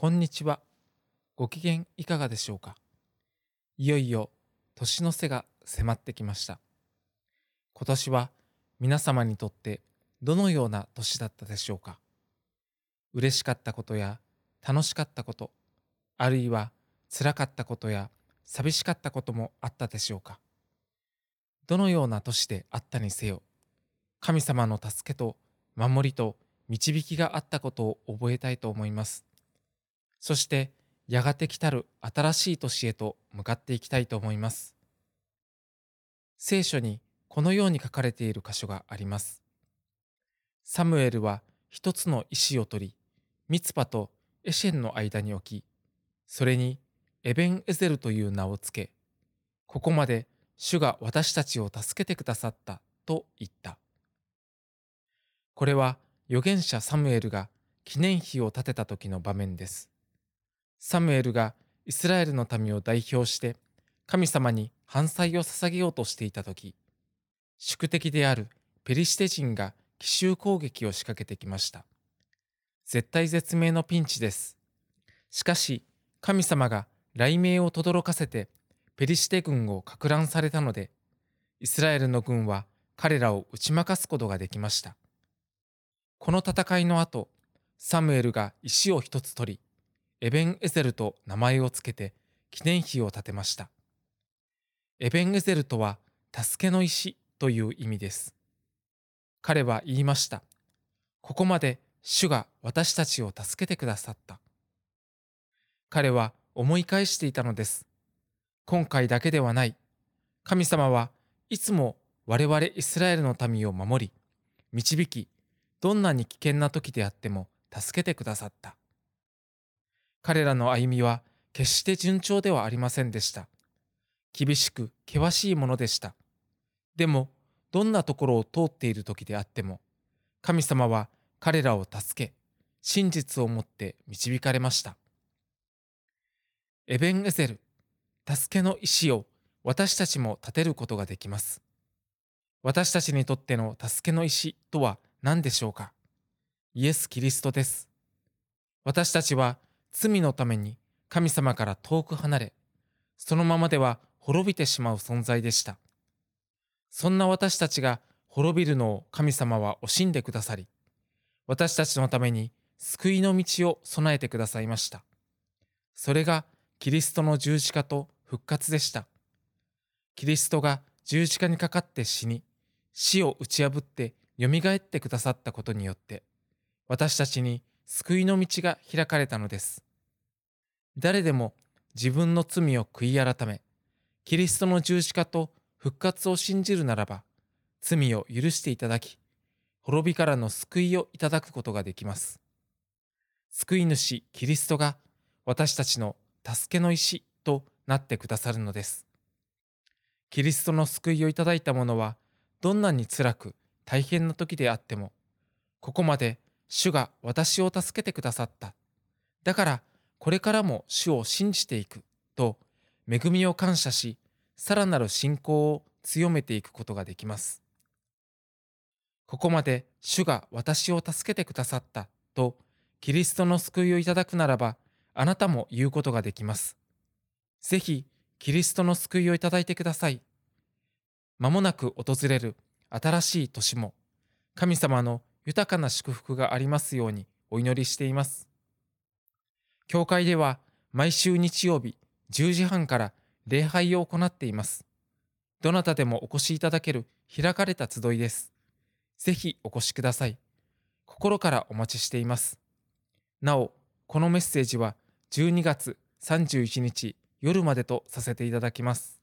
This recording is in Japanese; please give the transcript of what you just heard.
こんにちは。ご機嫌いかがでしょうか？いよいよ年の瀬が迫ってきました。今年は皆様にとってどのような年だったでしょうか？嬉しかったことや楽しかったこと、あるいは辛かったことや寂しかったこともあったでしょうか？どのような年であったにせよ、神様の助けと守りと導きがあったことを覚えたいと思います。そしてやがて来たる新しい年へと向かっていきたいと思います。聖書にこのように書かれている箇所があります。サムエルは一つの石を取り、ミツパとエシェンの間に置き、それにエベンエゼルという名をつけ、ここまで主が私たちを助けてくださったと言った。これは預言者サムエルが記念碑を建てた時の場面です。サムエルがイスラエルの民を代表して神様に反祭を捧げようとしていた時宿敵であるペリシテ人が奇襲攻撃を仕掛けてきました。絶対絶命のピンチです。しかし神様が雷鳴を轟かせてペリシテ軍を撹乱されたのでイスラエルの軍は彼らを打ち負かすことができました。この戦いの後サムエルが石を一つ取りエベン・エゼルと名前を付けて記念碑を建てました。エベン・エゼルとは助けの石という意味です。彼は言いました。ここまで主が私たちを助けてくださった。彼は思い返していたのです。今回だけではない。神様はいつも我々イスラエルの民を守り、導き、どんなに危険な時であっても助けてくださった。彼らの歩みは決して順調ではありませんでした。厳しく険しいものでした。でも、どんなところを通っている時であっても、神様は彼らを助け、真実をもって導かれました。エベンエゼル、助けの石を私たちも立てることができます。私たちにとっての助けの石とは何でしょうか？イエス・キリストです。私たちは罪のために神様から遠く離れ、そのままでは滅びてしまう存在でした。そんな私たちが滅びるのを神様は惜しんでくださり、私たちのために救いの道を備えてくださいました。それがキリストの十字架と復活でした。キリストが十字架にかかって死に、死を打ち破って蘇ってくださったことによって、私たちに救いの道が開かれたのです。誰でも自分の罪を悔い改め、キリストの十字架と復活を信じるならば、罪を許していただき、滅びからの救いをいただくことができます。救い主キリストが私たちの助けの石となってくださるのです。キリストの救いをいただいた者は、どんなに辛く大変な時であっても、ここまで主が私を助けてくださった。だからこれからも主を信じていくと恵みを感謝し、さらなる信仰を強めていくことができます。ここまで主が私を助けてくださったとキリストの救いをいただくならば、あなたも言うことができます。ぜひ、キリストの救いをいただいてください。まもなく訪れる新しい年も、神様の豊かな祝福がありますようにお祈りしています。教会では毎週日曜日10時半から礼拝を行っています。どなたでもお越しいただける開かれた集いです。ぜひお越しください。心からお待ちしています。なお、このメッセージは12月31日夜までとさせていただきます。